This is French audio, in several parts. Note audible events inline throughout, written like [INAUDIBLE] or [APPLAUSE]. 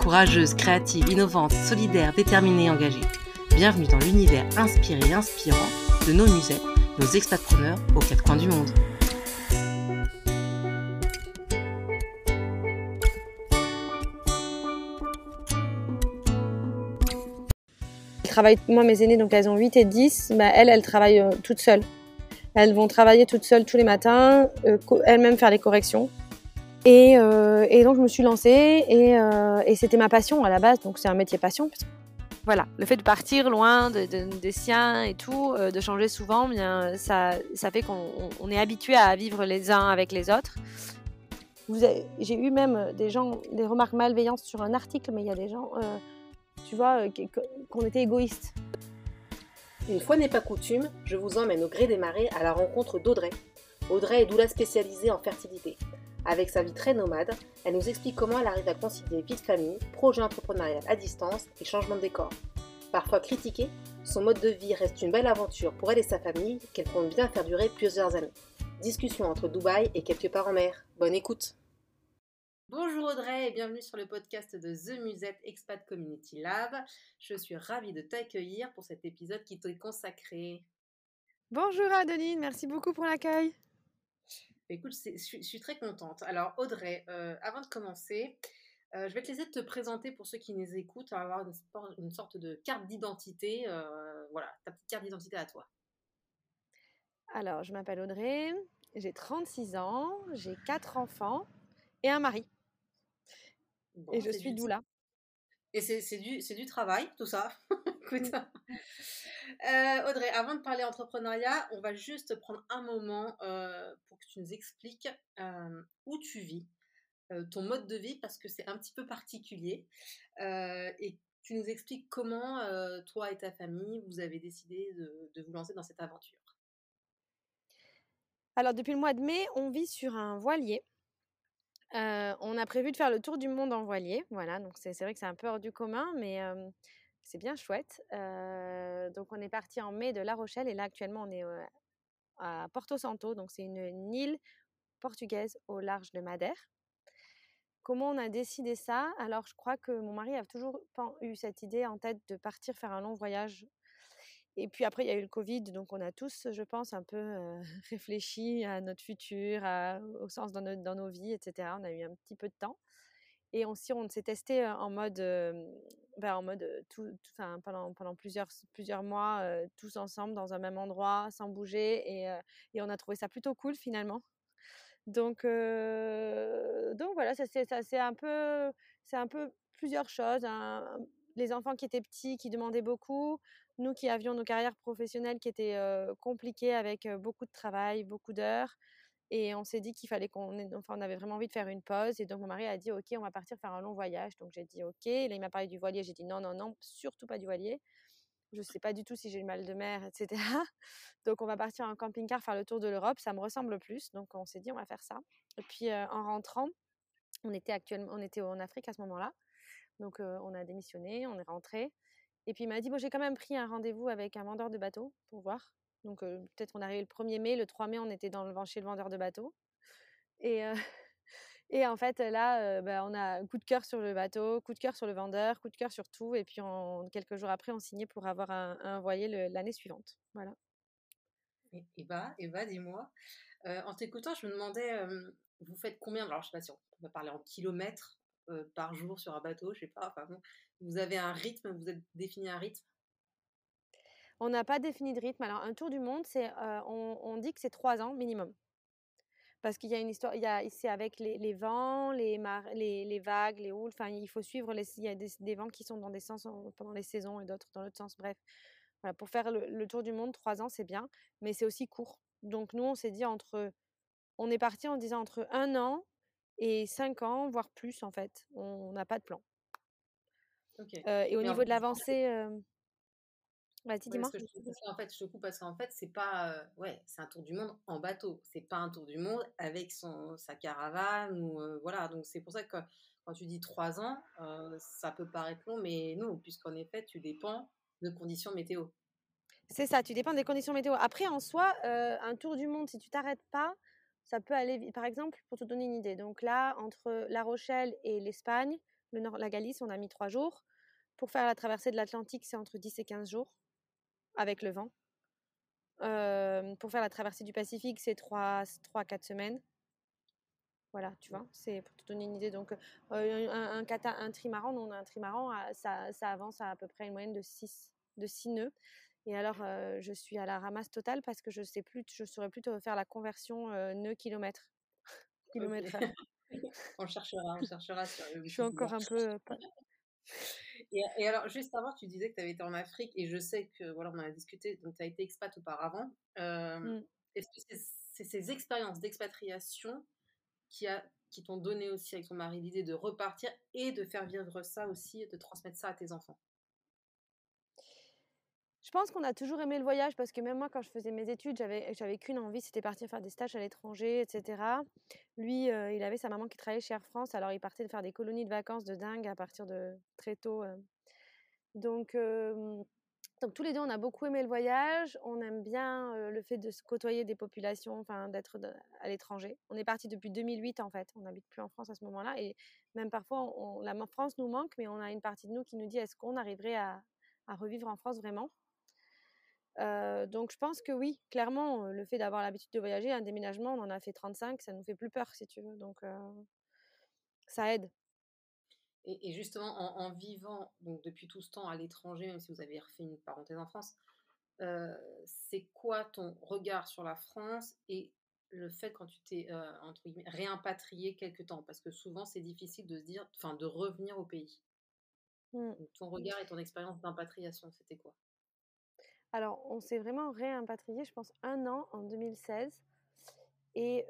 Courageuses, créatives, innovantes, solidaires, déterminées et engagées. Bienvenue dans l'univers inspiré et inspirant de nos musées, nos expatpreneurs aux quatre coins du monde. moi mes aînées, donc elles ont 8 et 10, bah, elles, elles travaillent euh, toutes seules. Elles vont travailler toutes seules tous les matins, euh, elles-mêmes faire les corrections. Et, euh, et, donc je me suis lancée et, et c'était ma passion à la base, donc c'est un métier passion. Voilà, le fait de partir loin de, des siens et tout, de changer souvent, bien, ça, fait qu'on est habitué à vivre les uns avec les autres. J'ai eu même des gens, des remarques malveillantes sur un article, mais il y a des gens tu vois, euh, qu'on était égoïste. Une fois n'est pas coutume, je vous emmène au gré des marées à la rencontre d'Audrey. Audrey est doula spécialisée en fertilité. Avec sa vie très nomade, elle nous explique comment elle arrive à concilier vie de famille, projet entrepreneurial à distance et changement de décor. Parfois critiquée, son mode de vie reste une belle aventure pour elle et sa famille qu'elle compte bien faire durer plusieurs années. Discussion entre Dubaï et quelques parents mères. Bonne écoute Bonjour Audrey et bienvenue sur le podcast de The Musette Expat Community Lab. Je suis ravie de t'accueillir pour cet épisode qui t'est consacré. Bonjour Adeline, merci beaucoup pour l'accueil. Écoute, je suis très contente. Alors Audrey, euh, avant de commencer, euh, je vais te laisser te présenter pour ceux qui nous écoutent, avoir une, sorte de carte d'identité. Euh, voilà, ta petite carte d'identité à toi. Alors, je m'appelle Audrey, j'ai 36 ans, j'ai 4 enfants et un mari et je suis doula. Et c'est du, du travail, tout ça. [LAUGHS] Écoute. [LAUGHS] Euh, Audrey, avant de parler entrepreneuriat, on va juste prendre un moment euh, pour que tu nous expliques euh, où tu vis, ton mode de vie, parce que c'est un petit peu particulier. et tu nous expliques comment toi et ta famille, vous avez décidé de vous lancer dans cette aventure. Alors, depuis le mois de mai, on vit sur un voilier on a prévu de faire le tour du monde en voilier. Voilà, donc c'est vrai que c'est un peu hors du commun, mais c'est bien chouette. donc on est parti en mai de La Rochelle et là actuellement on est à Porto Santo, donc c'est une, île portugaise au large de Madère. Comment on a décidé ça? Alors je crois que mon mari a toujours eu cette idée en tête de partir faire un long voyage et puis après, il y a eu le Covid, donc on a tous, je pense, un peu [LAUGHS] réfléchi à notre futur, au sens dans, dans, nos vies, etc. On a eu un petit peu de temps. Et on s'est testé en mode, ben, en mode pendant, plusieurs, plusieurs mois, tous ensemble dans un même endroit, sans bouger. Et, on a trouvé ça plutôt cool finalement. Donc, donc voilà, ça c'est un peu, c'est un peu plusieurs choses. Les enfants qui étaient petits, qui demandaient beaucoup, nous qui avions nos carrières professionnelles qui étaient compliquées avec beaucoup de travail, beaucoup d'heures. Et on s'est dit qu'il fallait qu'on enfin, on avait vraiment envie de faire une pause. Et donc, mon mari a dit, OK, on va partir faire un long voyage. Donc, j'ai dit, OK. Là, il m'a parlé du voilier. J'ai dit, non, non, non, surtout pas du voilier. Je ne sais pas du tout si j'ai le mal de mer, etc. [LAUGHS] Donc, on va partir en camping-car faire le tour de l'Europe. Ça me ressemble plus. Donc, on s'est dit, on va faire ça. Et puis, en rentrant, on était actuellement, on était en Afrique à ce moment-là. Donc, on a démissionné, on est rentré. Et puis il m'a dit, bon, j'ai quand même pris un rendez-vous avec un vendeur de bateau pour voir. Donc peut-être on arrivé le 1er mai, le 3 mai on était dans le, chez le vendeur de bateau. Et, [LAUGHS] et en fait là, bah, on a coup de cœur sur le bateau, coup de cœur sur le vendeur, coup de cœur sur tout. Et puis quelques jours après, on signait pour avoir un, un l'année suivante. Voilà. Et, Eva, Eva dis-moi, en t'écoutant, je me demandais, vous faites combien Alors je sais pas si on va parler en kilomètres par jour sur un bateau, je sais pas. Enfin vous avez un rythme, vous avez défini un rythme? On n'a pas défini de rythme. Alors, un tour du monde, c'est, euh, on, dit que c'est trois ans minimum. Parce qu'il y a une histoire, il y a, c'est avec les, vents, les, les, vagues, les houles. Enfin, il faut suivre les, il y a des, vents qui sont dans des sens pendant les saisons et d'autres dans l'autre sens. Bref, voilà, pour faire le, tour du monde, trois ans, c'est bien, mais c'est aussi court. Donc, nous, on s'est dit entre, on est parti en disant entre un an et cinq ans, voire plus, en fait. On n'a pas de plan. et au niveau de l'avancée, vas-y, dis-moi. en fait, je te coupe parce qu'en fait, c'est pas, ouais, c'est un tour du monde en bateau. C'est pas un tour du monde avec son sa caravane ou voilà. Donc c'est pour ça que quand tu dis trois ans, ça peut paraître long, mais non, puisqu'en effet, tu dépends de conditions météo. C'est ça, tu dépends des conditions météo. Après, en soi, un tour du monde, si tu t'arrêtes pas, ça peut aller, par exemple, pour te donner une idée. Donc là, entre La Rochelle et l'Espagne, le nord, la Galice, on a mis trois jours. Pour faire la traversée de l'Atlantique, c'est entre 10 et 15 jours, avec le vent. pour faire la traversée du Pacifique, c'est 3-4 semaines. Voilà, tu vois, c'est pour te donner une idée. Donc, un, un, un, trimaran, on a un trimaran, ça, ça, avance à à peu près une moyenne de 6 de six nœuds. Et alors, je suis à la ramasse totale parce que je sais plus, je saurais plus faire la conversion nœud [LAUGHS] kilomètre. kilomètre [LAUGHS] on cherchera, on cherchera. je suis encore un peu. Et, alors, juste avant, tu disais que tu avais été en Afrique et je sais que, voilà, on en a discuté, donc tu as été expat auparavant. Mmh. Est-ce que c'est ces expériences d'expatriation qui, a, qui t'ont donné aussi avec ton mari l'idée de repartir et de faire vivre ça aussi, de transmettre ça à tes enfants? Je pense qu'on a toujours aimé le voyage parce que même moi, quand je faisais mes études, j'avais, j'avais qu'une envie, c'était partir faire des stages à l'étranger, etc. Lui, il avait sa maman qui travaillait chez Air France, alors il partait de faire des colonies de vacances de dingue à partir de très tôt. Donc, donc tous les deux, on a beaucoup aimé le voyage. On aime bien le fait de se côtoyer des populations, enfin d'être à l'étranger. On est parti depuis 2008 en fait. On n'habite plus en France à ce moment-là et même parfois, la France nous manque, mais on a une partie de nous qui nous dit est-ce qu'on arriverait à, à revivre en France vraiment? Donc je pense que oui, clairement, le fait d'avoir l'habitude de voyager, un déménagement, on en a fait 35, ça nous fait plus peur si tu veux. Donc ça aide. Et, justement, en, vivant donc depuis tout ce temps à l'étranger, même si vous avez refait une parenthèse en France, c'est quoi ton regard sur la France et le fait quand tu t'es entre guillemets réimpatrié quelque temps? Parce que souvent c'est difficile de se dire, enfin de revenir au pays. Mmh. ton regard et ton expérience d'impatriation, c'était quoi? Alors, on s'est vraiment réimpatrié, je pense, un an en 2016. Et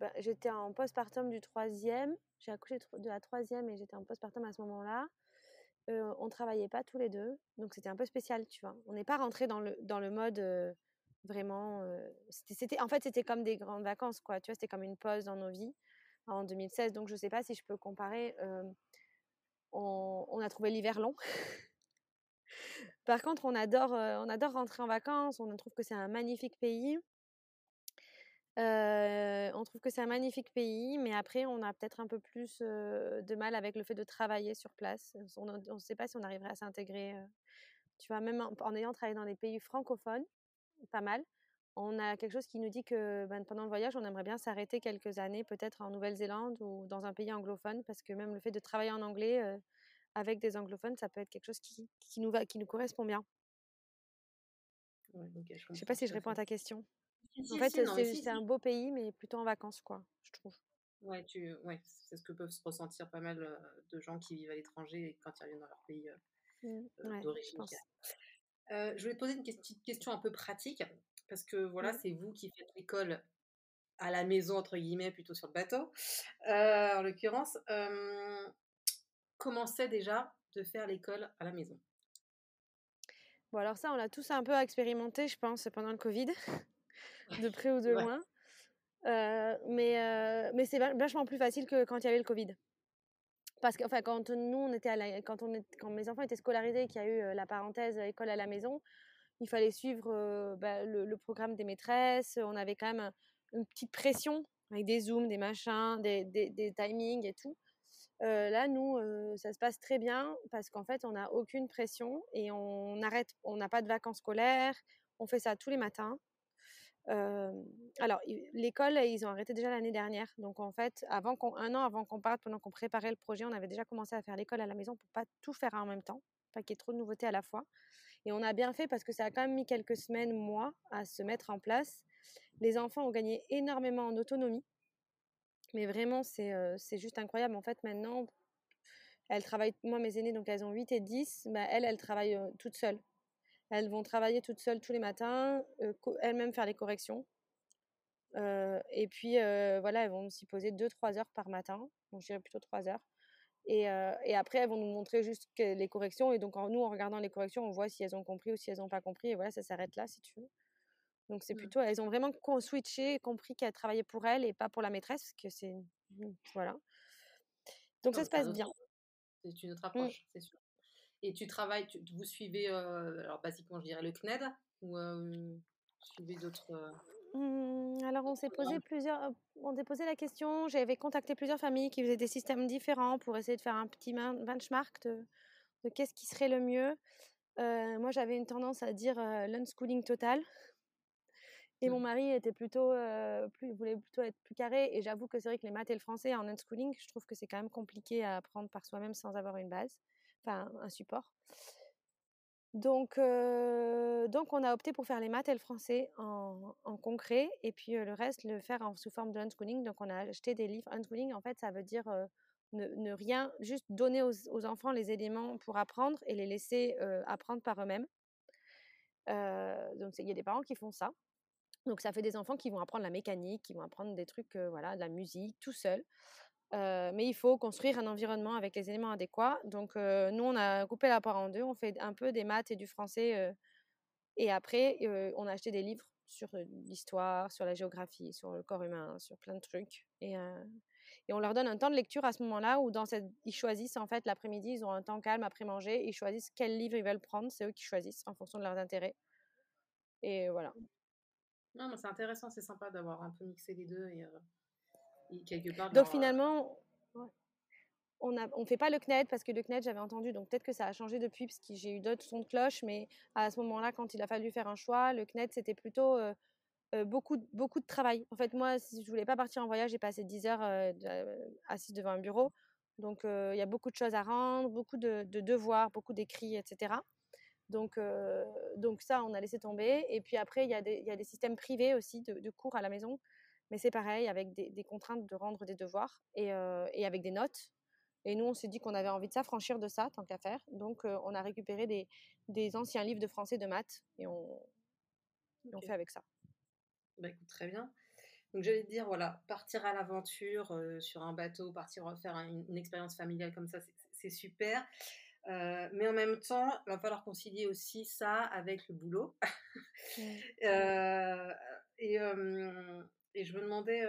bah, j'étais en postpartum du troisième. J'ai accouché de la troisième et j'étais en postpartum à ce moment-là. on travaillait pas tous les deux, donc c'était un peu spécial, tu vois. On n'est pas rentré dans le, dans le mode vraiment. c'était, en fait, c'était comme des grandes vacances, quoi. Tu vois, c'était comme une pause dans nos vies en 2016. Donc, je sais pas si je peux comparer. On, a trouvé l'hiver long. [LAUGHS] Par contre, on adore, on adore rentrer en vacances. On trouve que c'est un magnifique pays. on trouve que c'est un magnifique pays, mais après, on a peut-être un peu plus de mal avec le fait de travailler sur place. On ne sait pas si on arriverait à s'intégrer. tu vois, même en, ayant travaillé dans des pays francophones, pas mal, on a quelque chose qui nous dit que ben, pendant le voyage, on aimerait bien s'arrêter quelques années, peut-être en Nouvelle-Zélande ou dans un pays anglophone, parce que même le fait de travailler en anglais, avec des anglophones, ça peut être quelque chose qui, qui nous, va, qui nous correspond bien. je ne sais pas si je réponds à ta question. en fait, c'est un beau pays, mais plutôt en vacances, quoi, je trouve. Ouais, tu, ouais, c'est ce que peuvent se ressentir pas mal de gens qui vivent à l'étranger quand ils reviennent dans leur pays mmh, d'origine. je voulais te poser une petite question un peu pratique, parce que voilà, mmh. c'est vous qui faites l'école à la maison, entre guillemets, plutôt sur le bateau, en l'occurrence commençait déjà de faire l'école à la maison Bon, alors ça, on l'a tous un peu expérimenté, je pense, pendant le Covid, [LAUGHS] de près ou de loin. Euh, mais euh, mais c'est vachement plus facile que quand il y avait le Covid. Parce que enfin, quand nous, on était à quand, on est... quand mes enfants étaient scolarisés, qu'il y a eu euh, la parenthèse école à la maison, il fallait suivre bah, le, programme des maîtresses. On avait quand même une petite pression avec des zooms, des machins, des, des, des timings et tout là, nous, ça se passe très bien parce qu'en fait, on n'a aucune pression et on arrête, on n'a pas de vacances scolaires, on fait ça tous les matins. alors, l'école, ils ont arrêté déjà l'année dernière. Donc, en fait, avant un an avant qu'on parte, pendant qu'on préparait le projet, on avait déjà commencé à faire l'école à la maison pour pas tout faire en même temps, pas qu'il y ait trop de nouveautés à la fois. Et on a bien fait parce que ça a quand même mis quelques semaines, mois, à se mettre en place. Les enfants ont gagné énormément en autonomie. Mais vraiment, c'est juste incroyable. En fait, maintenant, elles travaillent, moi, mes aînées, donc elles ont 8 et 10, bah, elles, elles travaillent toutes seules. Elles vont travailler toutes seules tous les matins, elles-mêmes faire les corrections. et puis, voilà, elles vont s'y poser 2-3 heures par matin, donc je dirais plutôt 3 heures. Et, et, après, elles vont nous montrer juste les corrections. Et donc, nous, en regardant les corrections, on voit si elles ont compris ou si elles n'ont pas compris. Et voilà, ça s'arrête là, si tu veux. Donc, c'est mmh. plutôt, elles ont vraiment switché, compris qu'elles travaillaient pour elles et pas pour la maîtresse, que c'est. Mmh, voilà. Donc, ça se passe bien. C'est une autre mmh. approche, c'est sûr. Et tu travailles, vous suivez, alors basiquement, je dirais le CNED ou suivez d'autres. Mmh, alors, on s'est posé plusieurs, on s'est posé la question. J'avais contacté plusieurs familles qui faisaient des systèmes différents pour essayer de faire un petit benchmark de, de qu'est-ce qui serait le mieux. moi, j'avais une tendance à dire l'unschooling total. Et mon mmh. mari était plutôt, plus, voulait plutôt être plus carré. Et j'avoue que c'est vrai que les maths et le français en unschooling, je trouve que c'est quand même compliqué à apprendre par soi-même sans avoir une base, enfin un support. Donc, donc, on a opté pour faire les maths et le français en, concret, et puis le reste, le faire en, sous forme de unschooling. Donc, on a acheté des livres. Unschooling, en fait, ça veut dire ne, rien, juste donner aux, enfants les éléments pour apprendre et les laisser apprendre par eux-mêmes. donc, il y a des parents qui font ça. Donc, ça fait des enfants qui vont apprendre la mécanique, qui vont apprendre des trucs, voilà, de la musique, tout seul mais il faut construire un environnement avec les éléments adéquats. Donc, nous, on a coupé la part en deux. On fait un peu des maths et du français. et après, on a acheté des livres sur l'histoire, sur la géographie, sur le corps humain, sur plein de trucs. Et, on leur donne un temps de lecture à ce moment-là où dans cette, ils choisissent, en fait, l'après-midi, ils ont un temps calme après manger. Ils choisissent quel livre ils veulent prendre. C'est eux qui choisissent en fonction de leurs intérêts. Et voilà. Non, mais c'est intéressant, c'est sympa d'avoir un peu mixé les deux. Et, donc finalement, on ne on fait pas le CNED parce que le CNED, j'avais entendu, donc peut-être que ça a changé depuis parce que j'ai eu d'autres sons de cloche, mais à ce moment-là, quand il a fallu faire un choix, le CNED, c'était plutôt beaucoup, beaucoup de travail. En fait, moi, si je voulais pas partir en voyage, j'ai passé 10 heures assise devant un bureau. Donc, il y a beaucoup de choses à rendre, beaucoup de, devoirs, beaucoup d'écrits, etc. Donc, donc ça, on a laissé tomber. Et puis après, il y, a des, y a des systèmes privés aussi de, de cours à la maison mais c'est pareil, avec des, contraintes de rendre des devoirs et, et, avec des notes. Et nous, on s'est dit qu'on avait envie de s'affranchir de ça, tant qu'à faire. Donc, on a récupéré des, des, anciens livres de français de maths et on, on fait avec ça. Bah, écoute, très bien. Donc, j'allais te dire, voilà, partir à l'aventure sur un bateau, partir faire une, expérience familiale comme ça, c'est super. Mais en même temps, il va falloir concilier aussi ça avec le boulot. [LAUGHS] et, et je me demandais,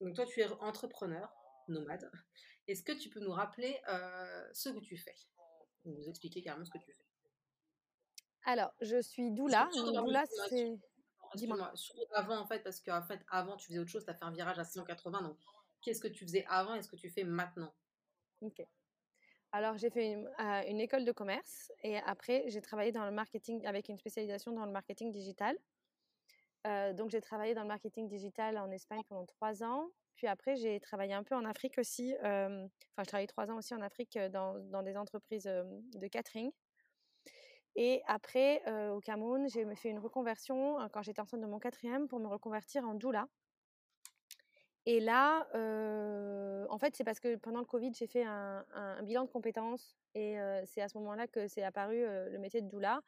donc toi tu es entrepreneur, nomade. Est-ce que tu peux nous rappeler ce que tu fais? Nous expliquer carrément ce que tu fais. Alors, je suis doula. Doula, c'est. Dis-moi. Avant, en fait, parce qu'en fait, avant, tu faisais autre chose, tu as fait un virage à 180. Donc, qu'est-ce que tu faisais avant et ce que tu fais maintenant? Ok. Alors, j'ai fait une, une, école de commerce et après, j'ai travaillé dans le marketing avec une spécialisation dans le marketing digital. Euh, donc, j'ai travaillé dans le marketing digital en Espagne pendant trois ans. Puis après, j'ai travaillé un peu en Afrique aussi. Euh, enfin, je travaillé trois ans aussi en Afrique euh, dans, dans des entreprises de catering. Et après, au Cameroun, j'ai fait une reconversion quand j'étais enceinte de mon quatrième pour me reconvertir en doula. Et là, en fait, c'est parce que pendant le Covid, j'ai fait un, bilan de compétences et c'est à ce moment-là que c'est apparu le métier de doula.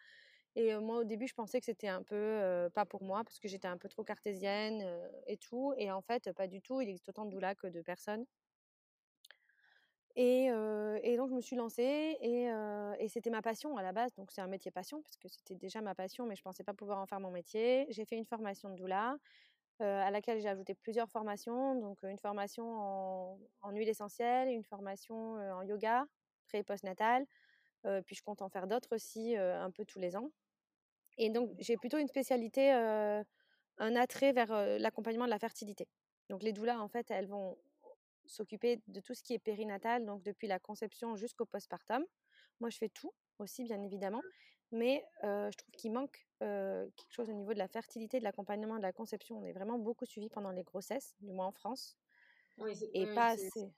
Et moi, au début, je pensais que c'était un peu pas pour moi parce que j'étais un peu trop cartésienne et tout. Et en fait, pas du tout. Il existe autant de doulas que de personnes. Et, et, donc, je me suis lancée et, et c'était ma passion à la base. Donc, c'est un métier passion parce que c'était déjà ma passion, mais je pensais pas pouvoir en faire mon métier. J'ai fait une formation de doula à laquelle j'ai ajouté plusieurs formations. Donc, une formation en, huile essentielle, une formation en yoga, pré et post-natal. puis, je compte en faire d'autres aussi un peu tous les ans. Et donc, j'ai plutôt une spécialité, un attrait vers l'accompagnement de la fertilité. Donc, les doulas, en fait, elles vont s'occuper de tout ce qui est périnatal, donc depuis la conception jusqu'au postpartum. Moi, je fais tout aussi, bien évidemment, mais je trouve qu'il manque quelque chose au niveau de la fertilité, de l'accompagnement de la conception. On est vraiment beaucoup suivi pendant les grossesses, du moins en France, oui, et pas assez.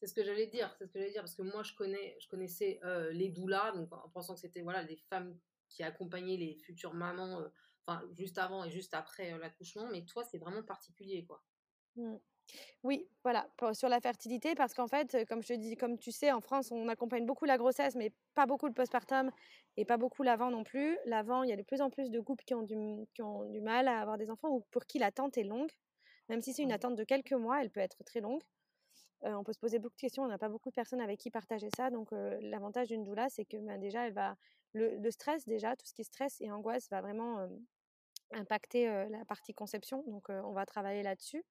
C'est ce que j'allais dire, c'est ce que j'allais dire, parce que moi, je connais, je connaissais les doulas, donc en pensant que c'était voilà des femmes qui accompagnait les futures mamans, enfin juste avant et juste après l'accouchement, mais toi c'est vraiment particulier quoi. Mmh. Oui, voilà, sur la fertilité, parce qu'en fait, comme je te dis, comme tu sais, en France, on accompagne beaucoup la grossesse, mais pas beaucoup le postpartum et pas beaucoup l'avant non plus. L'avant, il y a de plus en plus de couples qui ont du, qui ont du mal à avoir des enfants ou pour qui l'attente est longue. Même si c'est une attente de quelques mois, elle peut être très longue. on peut se poser beaucoup de questions, on n'a pas beaucoup de personnes avec qui partager ça. Donc, l'avantage d'une doula, c'est que ben, déjà, elle va, le, stress, déjà, tout ce qui est stress et angoisse va vraiment impacter la partie conception. Donc, on va travailler là-dessus.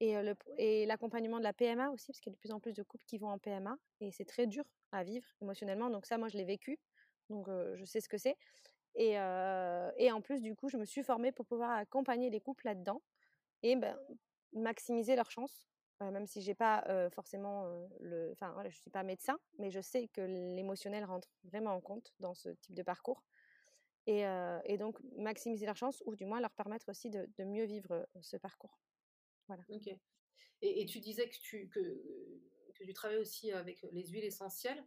Et, et l'accompagnement de la PMA aussi, parce qu'il y a de plus en plus de couples qui vont en PMA. Et c'est très dur à vivre émotionnellement. Donc, ça, moi, je l'ai vécu. Donc, je sais ce que c'est. Et, et, en plus, du coup, je me suis formée pour pouvoir accompagner les couples là-dedans et ben, maximiser leurs chances même si j'ai pas forcément le, enfin voilà, je suis pas médecin, mais je sais que l'émotionnel rentre vraiment en compte dans ce type de parcours. Et, et donc maximiser leurs chances ou du moins leur permettre aussi de, mieux vivre ce parcours. Voilà. Ok. Et, tu disais que tu, que tu travailles aussi avec les huiles essentielles.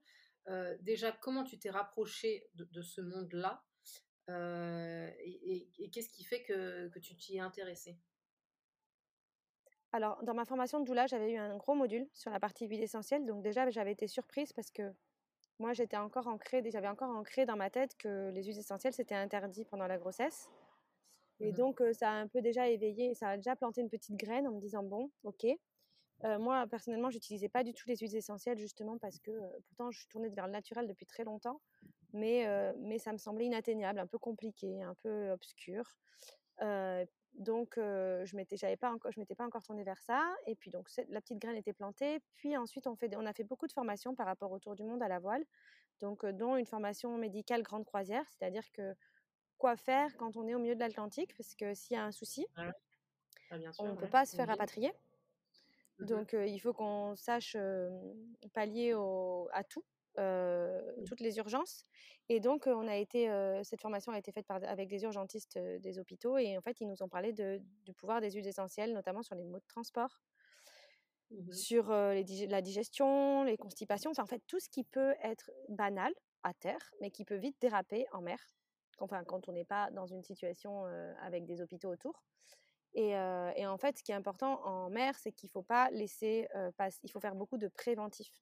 Déjà, comment tu t'es rapproché de, de ce monde-là et, et qu'est-ce qui fait que, que tu t'y es intéressée? Alors, dans ma formation de doula, j'avais eu un gros module sur la partie huile essentielle. Donc déjà, j'avais été surprise parce que moi, j'étais encore ancrée, j'avais encore ancré dans ma tête que les huiles essentielles, c'était interdit pendant la grossesse. Et mmh donc, ça a un peu déjà éveillé, ça a déjà planté une petite graine en me disant, bon, ok. Moi, personnellement, j'utilisais pas du tout les huiles essentielles, justement, parce que pourtant, je suis tournée vers le naturel depuis très longtemps. Mais, mais ça me semblait inatteignable, un peu compliqué, un peu obscur. Donc, je m'étais, j'avais pas encore, je m'étais pas encore tournée vers ça. Et puis, donc, la petite graine était plantée. Puis ensuite, on, fait, on a fait beaucoup de formations par rapport au tour du monde à la voile. Donc, dont une formation médicale grande croisière, c'est-à-dire que quoi faire quand on est au milieu de l'Atlantique, parce que s'il y a un souci, ah, on ne peut pas se faire rapatrier. Mmh donc, il faut qu'on sache pallier à tout. Mmh. toutes les urgences. Et donc, on a été, cette formation a été faite par, avec des urgentistes des hôpitaux et en fait, ils nous ont parlé de, du pouvoir des huiles essentielles, notamment sur les modes de transport, mmh sur les, la digestion, les constipations, enfin, en fait, tout ce qui peut être banal à terre, mais qui peut vite déraper en mer, enfin, quand on n'est pas dans une situation avec des hôpitaux autour. Et, et, en fait, ce qui est important en mer, c'est qu'il ne faut pas laisser passer, il faut faire beaucoup de préventifs.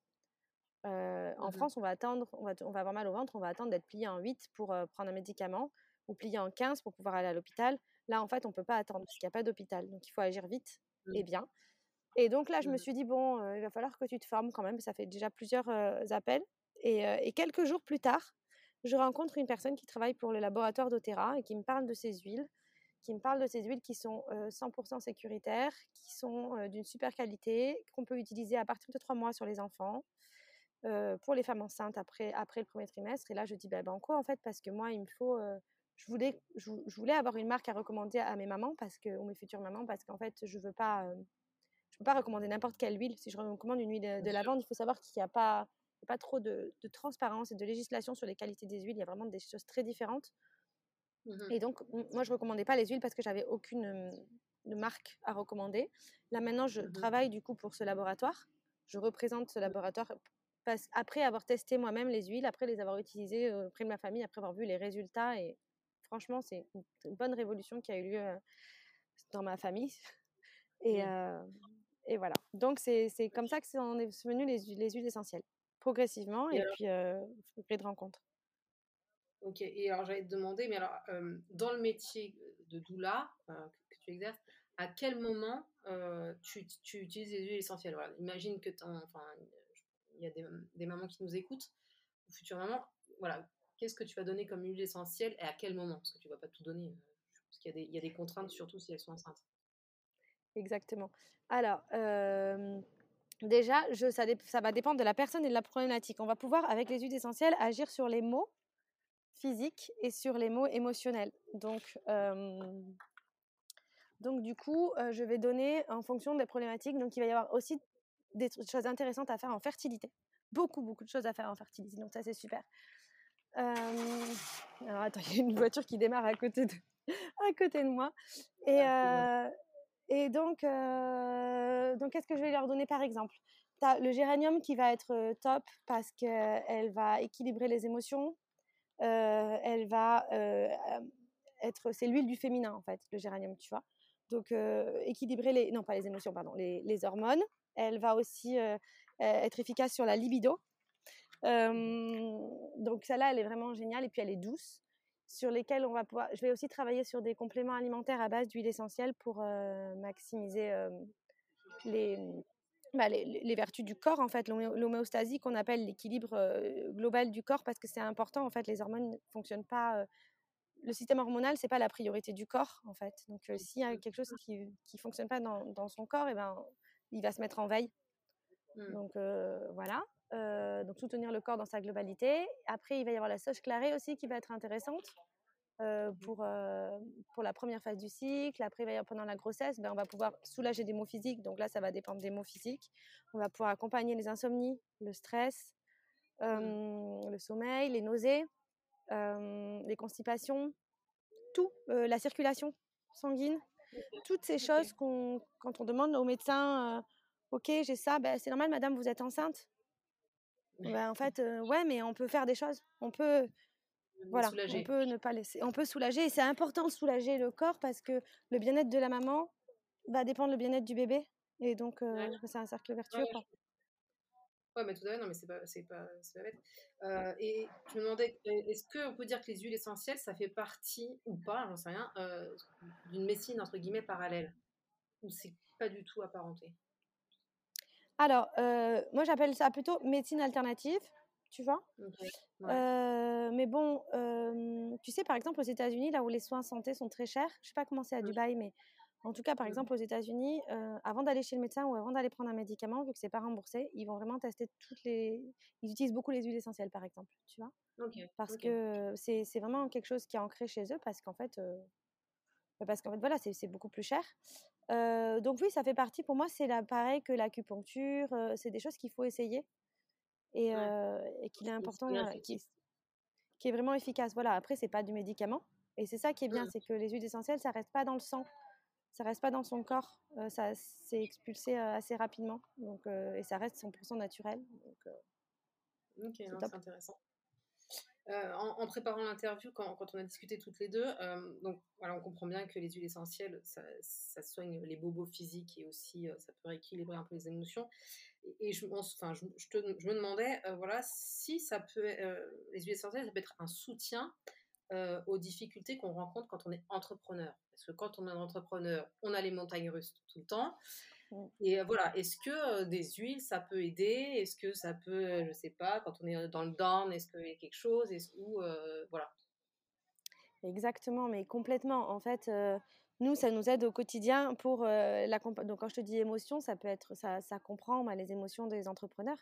Euh, en mmh France, on va attendre, on va, on va, avoir mal au ventre, on va attendre d'être plié en 8 pour prendre un médicament ou plié en 15 pour pouvoir aller à l'hôpital. Là, en fait, on ne peut pas attendre parce qu'il n'y a pas d'hôpital. Donc, il faut agir vite et mmh. bien. Et donc là, je me mmh. suis dit, bon, il va falloir que tu te formes quand même. Ça fait déjà plusieurs appels. Et, et, quelques jours plus tard, je rencontre une personne qui travaille pour le laboratoire d'Otera et qui me parle de ces huiles, qui me parle de ces huiles qui sont 100% sécuritaires, qui sont d'une super qualité, qu'on peut utiliser à partir de 3 mois sur les enfants, pour les femmes enceintes après, après le premier trimestre. Et là, je dis, ben, quoi en fait, parce que moi, il me faut. je, voulais, je, voulais avoir une marque à recommander à mes mamans, parce que, ou mes futures mamans, parce qu'en fait, je ne veux pas. je peux pas recommander n'importe quelle huile. Si je recommande une huile de, lavande, il faut savoir qu'il n'y a pas, pas trop de, transparence et de législation sur les qualités des huiles. Il y a vraiment des choses très différentes. Mmh et donc, moi, je recommandais pas les huiles parce que j'avais aucune marque à recommander. Là, maintenant, je mmh travaille du coup pour ce laboratoire. Je représente ce laboratoire après avoir testé moi-même les huiles, après les avoir utilisées auprès de ma famille, après avoir vu les résultats. Et franchement, c'est une bonne révolution qui a eu lieu dans ma famille. [LAUGHS] Et, et voilà. Donc, c'est comme ça que on est venu les, les huiles essentielles, progressivement, et, puis euh, de rencontre. Ok, et alors j'allais te demander, mais alors, dans le métier de doula que tu exerces, à quel moment tu, tu, utilises les huiles essentielles? Voilà. Imagine que enfin, il y a des, mamans qui nous écoutent, ou futures mamans, voilà, qu'est-ce que tu vas donner comme huile essentielle et à quel moment? Parce que tu ne vas pas tout donner, euh, parce qu'il y, a des contraintes, surtout si elles sont enceintes. Exactement. Alors, euh, déjà, ça, ça, va dépendre de la personne et de la problématique. On va pouvoir, avec les huiles essentielles, agir sur les mots physiques et sur les mots émotionnels. Donc, euh, donc du coup, je vais donner en fonction des problématiques. Donc, il va y avoir aussi des choses intéressantes à faire en fertilité. Beaucoup, beaucoup de choses à faire en fertilité. Donc ça, c'est super. Alors attends, il y a une voiture qui démarre à côté de, [LAUGHS] à côté de moi. Et, euh... et donc, donc qu'est-ce que je vais leur donner par exemple? Tu as le géranium qui va être top parce qu'elle va équilibrer les émotions. Euh, elle va être, c'est l'huile du féminin en fait, le géranium, tu vois. Donc équilibrer les, non pas les émotions, pardon, les, les hormones. Elle va aussi être efficace sur la libido. donc celle-là, elle est vraiment géniale et puis elle est douce sur lesquelles on va. Je vais aussi travailler sur des compléments alimentaires à base d'huile essentielle pour maximiser les, bah, les, vertus du corps, en fait, l'homéostasie qu'on appelle l'équilibre global du corps, parce que c'est important, en fait, les hormones ne fonctionnent pas. le système hormonal, c'est pas la priorité du corps, en fait. Donc, s'il y a quelque chose qui ne fonctionne pas dans, dans, son corps, et eh ben, il va se mettre en veille. Mmh. Donc, voilà. donc, soutenir le corps dans sa globalité. Après, il va y avoir la sauge clarée aussi qui va être intéressante. Mmh pour, pour la première phase du cycle. Après, pendant la grossesse, ben, on va pouvoir soulager des maux physiques. Donc là, ça va dépendre des maux physiques. On va pouvoir accompagner les insomnies, le stress, mmh. le sommeil, les nausées, les constipations, tout, la circulation sanguine, toutes ces choses qu'on, quand on demande au médecin, ok, j'ai ça, ben, c'est normal, madame, vous êtes enceinte? Ben, en fait, ouais, mais on peut faire des choses. On peut voilà, on peut ne pas laisser, on peut soulager et c'est important de soulager le corps parce que le bien-être de la maman va dépendre du bien-être du bébé et donc euh, c'est un cercle vertueux. Ouais, ouais, mais tout à fait, non, mais c'est pas, c'est pas, pas bête. Euh, et je me demandais, est-ce qu'on peut dire que les huiles essentielles, ça fait partie ou pas, j'en sais rien, euh, d'une médecine entre guillemets parallèle? Ou c'est pas du tout apparenté? Alors, moi j'appelle ça plutôt médecine alternative tu vois? mais bon, tu sais, par exemple, aux États-Unis, là où les soins santé sont très chers, je sais pas comment c'est à Dubaï, mais en tout cas, par exemple, aux États-Unis, avant d'aller chez le médecin ou avant d'aller prendre un médicament, vu que c'est pas remboursé, ils vont vraiment tester toutes les. Ils utilisent beaucoup les huiles essentielles, par exemple, tu vois? Parce que c'est vraiment quelque chose qui est ancré chez eux, parce qu'en fait, bah, parce qu'en fait, voilà, c'est beaucoup plus cher. donc oui, ça fait partie. Pour moi, c'est pareil que l'acupuncture. c'est des choses qu'il faut essayer et, qu'il est important, qui, est vraiment efficace. Voilà, après, c'est pas du médicament. Et c'est ça qui est bien, mmh. c'est que les huiles essentielles, ça reste pas dans le sang, ça reste pas dans son corps, ça c'est expulsé assez rapidement, donc et ça reste 100% naturel. Donc, ok, c'est intéressant. Euh, en, préparant l'interview, quand, on a discuté toutes les deux, euh, donc voilà, on comprend bien que les huiles essentielles, ça, soigne les bobos physiques et aussi euh, ça peut rééquilibrer un peu les émotions. Et, je, je, me demandais, voilà, si ça peut, les huiles essentielles, ça peut être un soutien aux difficultés qu'on rencontre quand on est entrepreneur. Parce que quand on est entrepreneur, on a les montagnes russes tout le temps. Mmh. Et voilà, est-ce que des huiles, ça peut aider? Est-ce que ça peut, je sais pas, quand on est dans le down, est-ce qu'il y a quelque chose? Est Ou voilà. Exactement, mais complètement. En fait, nous, ça nous aide au quotidien pour la Donc, quand je te dis émotion, ça peut être, ça, ça comprend bah, les émotions des entrepreneurs.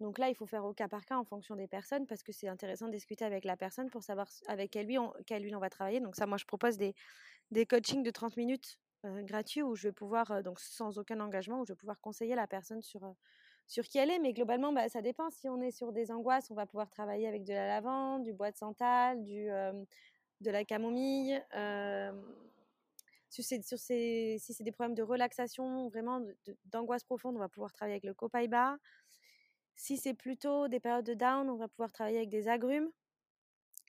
Donc là, il faut faire au cas par cas en fonction des personnes parce que c'est intéressant de discuter avec la personne pour savoir avec quelle huile on, quelle huile on va travailler. Donc ça, moi, je propose des, des coachings de 30 minutes gratuit où je vais pouvoir, donc sans aucun engagement, où je vais pouvoir conseiller la personne sur, sur qui elle est. Mais globalement, bah, ça dépend. Si on est sur des angoisses, on va pouvoir travailler avec de la lavande, du bois de santal, du, de la camomille. sur sur si c'est des problèmes de relaxation, vraiment d'angoisse profonde, on va pouvoir travailler avec le copaïba. Si c'est plutôt des périodes de down, on va pouvoir travailler avec des agrumes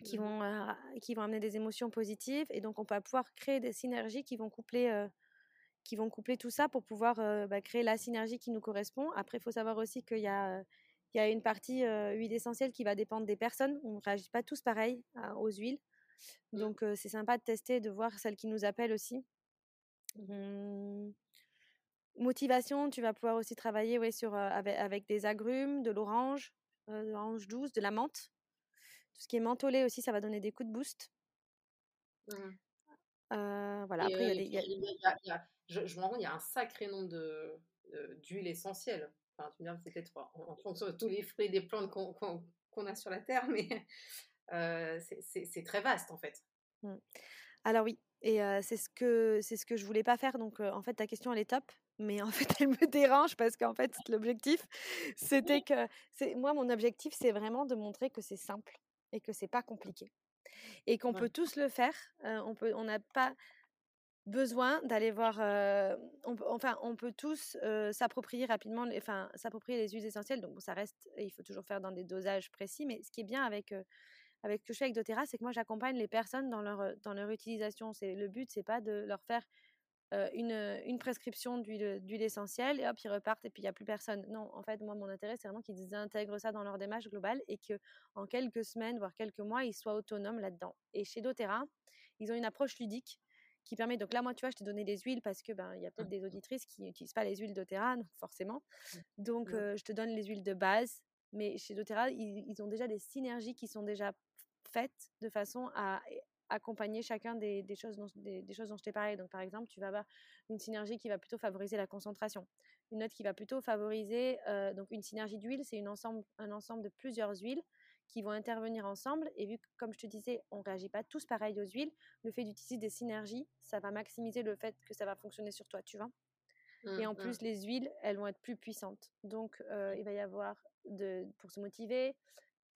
qui mmh vont, qui vont amener des émotions positives. Et donc, on va pouvoir créer des synergies qui vont coupler, qui vont coupler tout ça pour pouvoir bah, créer la synergie qui nous correspond. Après, il faut savoir aussi qu'il y a, il y a une partie huile essentielle qui va dépendre des personnes. On ne réagit pas tous pareil aux huiles. Mmh. Donc, c'est sympa de tester, de voir celle qui nous appelle aussi. Mmh. Motivation, tu vas pouvoir aussi travailler ouais, sur, avec, avec, des agrumes, de l'orange, de l'orange douce, de la menthe. Tout ce qui est mentholé aussi, ça va donner des coups de boost. voilà. Après, il y a des. je, me rends compte, il y a un sacré nombre de, d'huiles essentielles. Enfin, tu me dis, c'est peut-être en, fonction de tous les fruits et des plantes qu'on, a sur la terre, [LAUGHS] mais c'est, très vaste en fait. Mmh. Alors oui, et c'est ce que c'est ce que je voulais pas faire. Donc en fait, ta question elle est top, mais en [LAUGHS] fait elle me dérange parce qu'en fait l'objectif c'était que c'est moi mon objectif c'est vraiment de montrer que c'est simple et que c'est pas compliqué et qu'on peut tous le faire. on peut, on n'a pas besoin d'aller voir. on enfin, on peut tous s'approprier rapidement, enfin, s'approprier les huiles essentielles. Donc, ça reste, il faut toujours faire dans des dosages précis. Mais ce qui est bien avec avec ce que je fais avec doTERRA, c'est que moi, j'accompagne les personnes dans leur dans leur utilisation. C'est le but, c'est pas de leur faire une, une, prescription d'huile essentielle et hop, ils repartent et puis il n'y a plus personne. Non, en fait, moi, mon intérêt, c'est vraiment qu'ils intègrent ça dans leur démarche globale et qu'en quelques semaines, voire quelques mois, ils soient autonomes là-dedans. Et chez doTERRA, ils ont une approche ludique qui permet. Donc là, moi, tu vois, je t'ai donné des huiles parce que ben il y a peut-être des auditrices qui n'utilisent pas les huiles doTERRA, forcément. Donc je te donne les huiles de base. Mais chez doTERRA, ils, ont déjà des synergies qui sont déjà faites de façon à accompagner chacun des, choses dont, des, choses dont je t'ai parlé. Donc, par exemple, tu vas avoir une synergie qui va plutôt favoriser la concentration, une autre qui va plutôt favoriser. donc, une synergie d'huile, c'est ensemble, un ensemble de plusieurs huiles qui vont intervenir ensemble. Et vu que, comme je te disais, on ne réagit pas tous pareil aux huiles, le fait d'utiliser des synergies, ça va maximiser le fait que ça va fonctionner sur toi, tu vois? et en mmh, mmh. plus, les huiles, elles vont être plus puissantes. Donc, euh, il va y avoir, de, pour se motiver,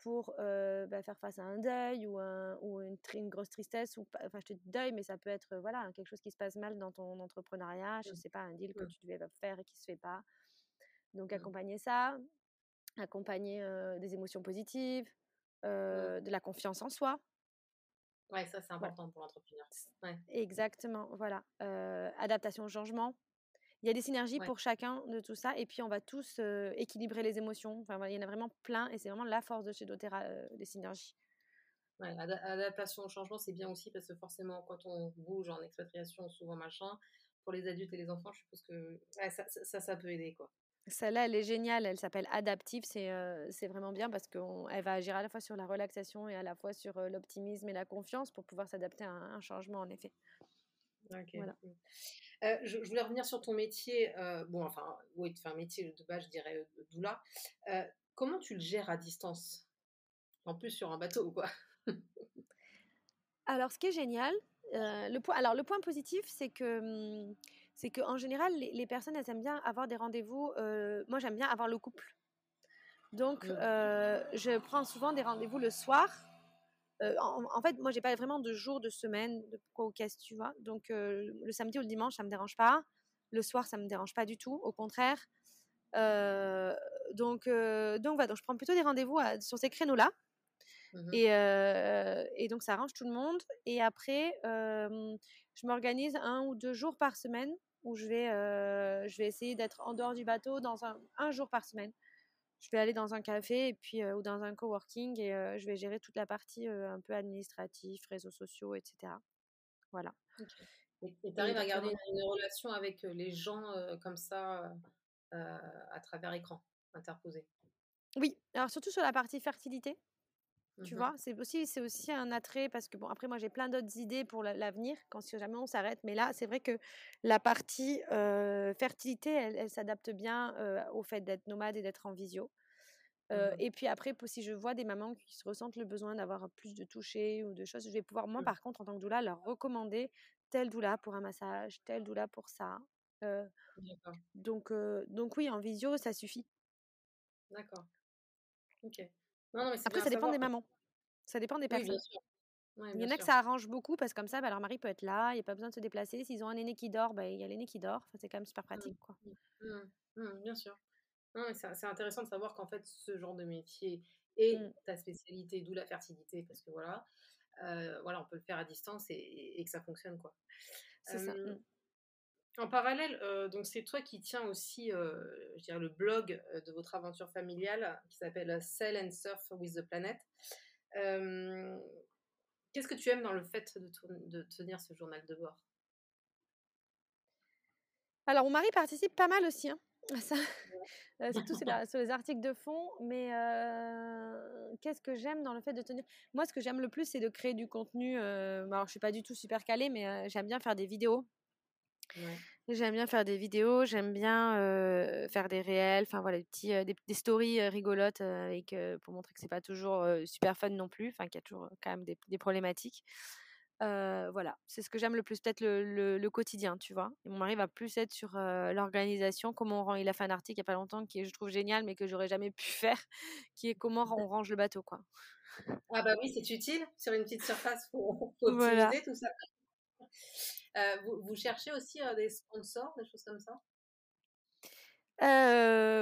pour euh, bah, faire face à un deuil ou, un, ou une, une, grosse tristesse, ou enfin je te dis deuil, mais ça peut être voilà quelque chose qui se passe mal dans ton entrepreneuriat, je ne mmh. sais pas, un deal que tu devais faire et qui ne se fait pas. Donc accompagner ça, accompagner euh, des émotions positives, de la confiance en soi. Ouais, ça c'est important pour l'entrepreneur. Exactement, voilà. adaptation au changement. Il y a des synergies pour chacun de tout ça, et puis on va tous équilibrer les émotions. Enfin, il y en a vraiment plein, et c'est vraiment la force de chez doTERRA, les synergies. Ouais, adaptation au changement, c'est bien aussi parce que forcément, quand on bouge en expatriation, souvent machin, pour les adultes et les enfants, je suppose que ça, ça, ça, peut aider. quoi. Celle-là, elle est géniale. Elle s'appelle Adaptive. C'est c'est vraiment bien parce qu'elle va agir à la fois sur la relaxation et à la fois sur l'optimisme et la confiance pour pouvoir s'adapter à un, changement, en effet. Ok. Voilà. Je, voulais revenir sur ton métier. bon, enfin, oui, tu fais un métier de base, je dirais, de doula. comment tu le gères à distance? En plus, sur un bateau ou quoi Alors, ce qui est génial, le point, alors le point positif, c'est que mmh, c'est qu'en général, les, personnes, elles aiment bien avoir des rendez-vous. Euh, moi, j'aime bien avoir le couple. Donc, euh, je prends souvent des rendez-vous le soir. Euh, en, fait, moi, j'ai pas vraiment de jour, de semaine, de quoi ou qu'est-ce, tu vois. Donc, le samedi ou le dimanche, ça me dérange pas. Le soir, ça me dérange pas du tout. Au contraire. donc, donc, voilà. Donc, je prends plutôt des rendez-vous sur ces créneaux-là. Mmh et, et, donc, ça arrange tout le monde. Et après, je m'organise un ou deux jours par semaine où je vais, euh, je vais essayer d'être en dehors du bateau dans un, un, jour par semaine. Je vais aller dans un café et puis, euh, ou dans un coworking et euh, je vais gérer toute la partie un peu administrative, réseaux sociaux, etc. Voilà. Et tu arrives à garder une, relation avec les gens comme ça à travers écran interposé Oui, alors surtout sur la partie fertilité. Tu mmh vois, c'est aussi, c'est aussi un attrait parce que, bon, après, moi, j'ai plein d'autres idées pour l'avenir quand si jamais on s'arrête. Mais là, c'est vrai que la partie fertilité, elle, s'adapte bien au fait d'être nomade et d'être en visio. Mmh et puis après, si je vois des mamans qui se ressentent le besoin d'avoir plus de toucher ou de choses, je vais pouvoir, moi, mmh. par contre, en tant que doula, leur recommander telle doula pour un massage, telle doula pour ça. donc, donc oui, en visio, ça suffit. D'accord. Ok. Après, ça dépend des mamans. Ça dépend des personnes. il y en a que ça arrange beaucoup parce que comme ça, bah, leur mari peut être là, il n'y a pas besoin de se déplacer. S'ils ont un aîné qui dort, bah, il y a l'aîné qui dort. c'est quand même super mmh, pratique. Quoi. Mmh, mmh, bien sûr. c'est intéressant de savoir qu'en fait, ce genre de métier est ta spécialité, d'où la fertilité, parce que voilà, euh, voilà, on peut le faire à distance et, que ça fonctionne. quoi. C'est ça. En parallèle, euh, donc c'est toi qui tiens aussi, euh, je dirais, le blog euh, de votre aventure familiale qui s'appelle Sail and Surf with the Planet. Qu'est-ce que tu aimes dans le fait de, tenir ce journal de bord? Alors, mon mari participe pas mal aussi hein, à ça. surtout sur, les articles de fond. Mais qu'est-ce que j'aime dans le fait de tenir? Moi, ce que j'aime le plus, c'est de créer du contenu. alors, je suis pas du tout super calée, mais j'aime bien faire des vidéos J'aime bien faire des vidéos, j'aime bien faire des réels, enfin voilà, des, petits, des, stories rigolotes avec, pour montrer que c'est pas toujours super fun non plus, enfin qu'il y a toujours quand même des, des problématiques. voilà, c'est ce que j'aime le plus, peut-être le, le, quotidien, tu vois? Et mon mari va plus être sur l'organisation, comment on rend. Il a fait un article il y a pas longtemps qui je trouve génial, mais que j'aurais jamais pu faire, [LAUGHS] qui est comment on range le bateau, quoi. Ah bah oui, c'est utile sur une petite surface pour, pour optimiser tout ça. Euh, vous, cherchez aussi des sponsors, des choses comme ça?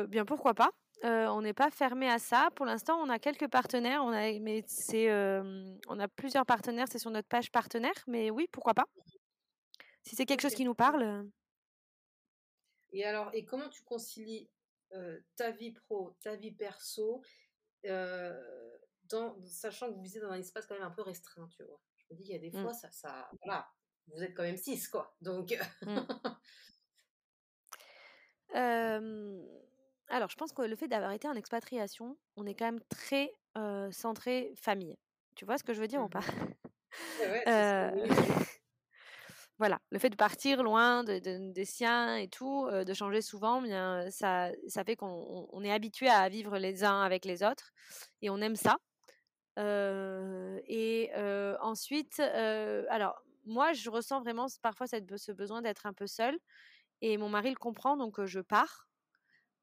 Bien, pourquoi pas on n'est pas fermé à ça. Pour l'instant, on a quelques partenaires. On a, mais c'est, on a plusieurs partenaires. C'est sur notre page partenaire. Mais oui, pourquoi pas Si c'est quelque chose qui nous parle. Et alors, et comment tu concilies ta vie pro, ta vie perso, dans, sachant que vous vivez dans un espace quand même un peu restreint, tu vois? Je me dis qu'il y a des mmh. fois, ça, ça, voilà, vous êtes quand même six, quoi. Donc. Mmh. [LAUGHS] alors, je pense que le fait d'avoir été en expatriation, on est quand même très centré famille. Tu vois ce que je veux dire ou mmh pas? [LAUGHS] [LAUGHS] voilà, le fait de partir loin de, des siens et tout, de changer souvent, bien, ça, ça fait qu'on est habitué à vivre les uns avec les autres et on aime ça. et ensuite, alors moi, je ressens vraiment parfois cette, ce besoin d'être un peu seule et mon mari le comprend, donc je pars.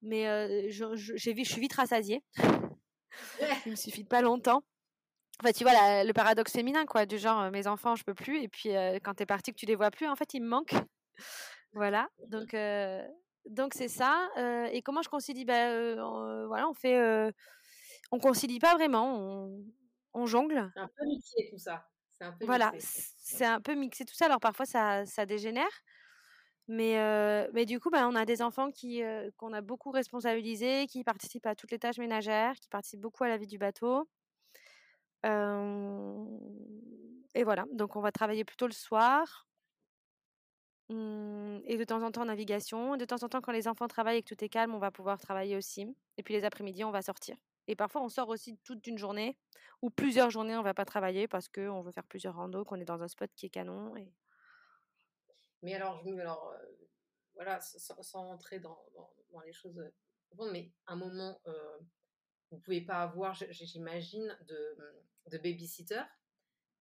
Mais je, je, je suis vite rassasiée. [LAUGHS] Il me suffit de pas longtemps. Enfin, tu vois, le paradoxe féminin, quoi, du genre, mes enfants, je peux plus, et puis quand tu es parti, que tu les vois plus, en fait, ils me manquent. [LAUGHS] voilà, donc donc c'est ça. et comment je concilie ben, Voilà, on fait, on concilie pas vraiment, on, on jongle. Un peu mixé tout ça. Un peu voilà, c'est un peu mixé tout ça. Alors parfois, ça, ça dégénère. Mais, mais du coup, ben, on a des enfants qui qu'on a beaucoup responsabilisés, qui participent à toutes les tâches ménagères, qui participent beaucoup à la vie du bateau et voilà, donc on va travailler plutôt le soir. Mmh, et de temps en temps en navigation. De temps en temps, quand les enfants travaillent et que tout est calme, on va pouvoir travailler aussi. Et puis les après-midi, on va sortir. Et parfois, on sort aussi toute une journée ou plusieurs journées, on va pas travailler parce qu'on veut faire plusieurs randos, qu'on est dans un spot qui est canon. Et... Mais alors, je alors voilà, sans, rentrer dans, dans, les choses mais un moment, vous pouvez pas avoir, j'imagine, de, de babysitter.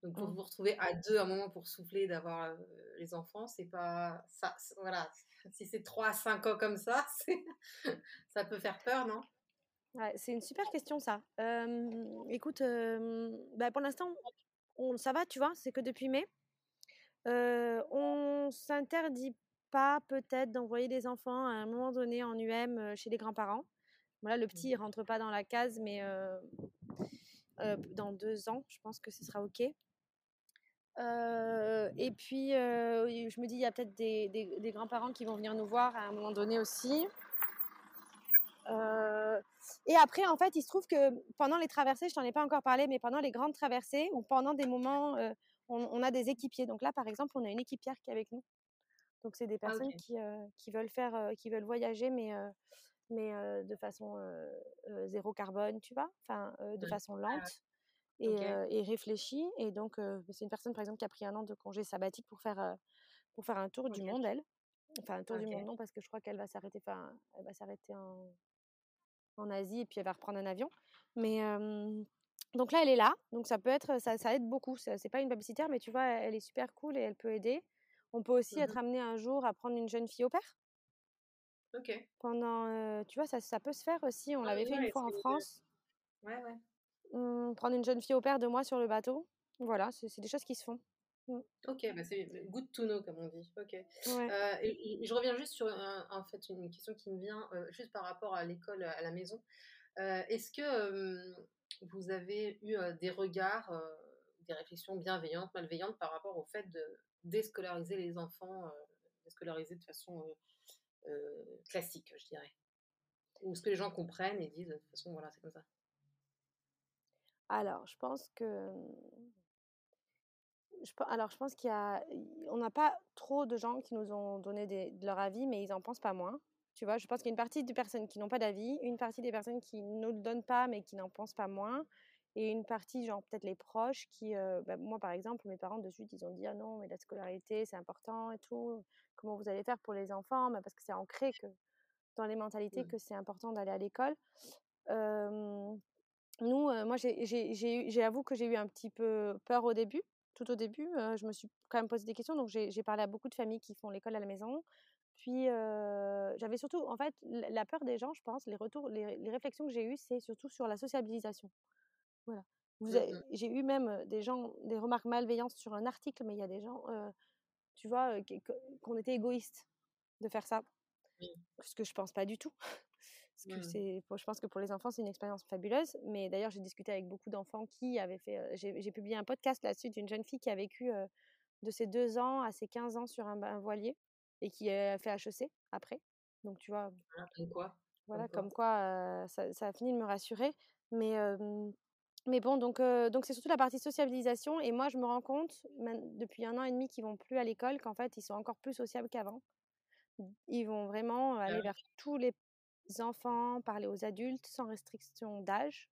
Donc, pour mmh. vous retrouver à deux à un moment pour souffler, d'avoir les enfants, c'est pas ça. Voilà, si c'est trois à cinq ans comme ça, [LAUGHS] ça peut faire peur, non? Ouais, C'est une super question, ça. écoute, bah, pour l'instant, on, ça va, tu vois, c'est que depuis mai. on s'interdit pas peut-être d'envoyer des enfants à un moment donné en UM chez les grands-parents. Voilà, le petit, il rentre pas dans la case, mais dans deux ans, je pense que ce sera OK. et puis, je me dis, il y a peut-être des, des, grands-parents qui vont venir nous voir à un moment donné aussi. Et après, en fait, il se trouve que pendant les traversées, je t'en ai pas encore parlé, mais pendant les grandes traversées ou pendant des moments, on, a des équipiers. Donc là, par exemple, on a une équipière qui est avec nous. Donc c'est des ah, personnes qui, qui, veulent faire, qui veulent voyager, mais mais de façon zéro carbone, tu vois, enfin de façon lente et, et, réfléchie. Et donc c'est une personne par exemple qui a pris un an de congé sabbatique pour faire pour faire un tour du monde, elle. Enfin un tour du monde non parce que je crois qu'elle va s'arrêter, enfin elle va s'arrêter en en Asie et puis elle va reprendre un avion. Mais donc là elle est là, donc ça peut être ça, ça aide beaucoup. C'est pas une babysitter mais tu vois elle est super cool et elle peut aider. On peut aussi mmh être amené un jour à prendre une jeune fille au père. Pendant, tu vois, ça, ça peut se faire aussi. On ah l'avait fait une fois en France. Ouais, ouais. Mmh, prendre une jeune fille au père de moi sur le bateau. Voilà, c'est des choses qui se font. Mmh. Ok, bah c'est good to know, comme on dit. Ok. et, je reviens juste sur en fait une question qui me vient juste par rapport à l'école à la maison. Est-ce que vous avez eu des regards, des réflexions bienveillantes, malveillantes par rapport au fait de déscolariser les enfants, déscolariser de façon euh, classique, je dirais? Ou ce que les gens comprennent et disent de toute façon, voilà, c'est comme ça. Alors, je pense que. Je, alors, je pense qu'il y a. On n'a pas trop de gens qui nous ont donné des, de leur avis, mais ils en pensent pas moins. Tu vois, je pense qu'il y a une partie des personnes qui n'ont pas d'avis, une partie des personnes qui ne le donnent pas, mais qui n'en pensent pas moins, et une partie, genre peut-être les proches, qui, euh, bah, moi par exemple, mes parents de suite, ils ont dit ah non, mais la scolarité c'est important et tout. Comment vous allez faire pour les enfants? Bah, Parce que c'est ancré que dans les mentalités mmh. que c'est important d'aller à l'école. nous, euh, moi, j'avoue que j'ai eu un petit peu peur au début. Tout au début, euh, je me suis quand même posé des questions. Donc, j'ai parlé à beaucoup de familles qui font l'école à la maison. Puis, j'avais surtout, en fait, la peur des gens, je pense, les retours, les, les réflexions que j'ai eues, c'est surtout sur la sociabilisation. Voilà. Mmh j'ai eu même des gens, des remarques malveillantes sur un article, mais il y a des gens, tu vois, qu'on était égoïste de faire ça. Ce que je pense pas du tout. Parce que c'est, je pense que pour les enfants, c'est une expérience fabuleuse. Mais d'ailleurs, j'ai discuté avec beaucoup d'enfants qui avaient fait. j'ai, publié un podcast là-dessus d'une jeune fille qui a vécu de ses 2 ans à ses 15 ans sur un, voilier et qui a fait HEC après. Donc, tu vois. comme quoi. Voilà, comme quoi, ça, ça, a fini de me rassurer. Mais mais bon, donc donc c'est surtout la partie sociabilisation et moi je me rends compte depuis un an et demi qu'ils vont plus à l'école qu'en fait ils sont encore plus sociables qu'avant. Ils vont vraiment aller vers tous les enfants, parler aux adultes sans restriction d'âge.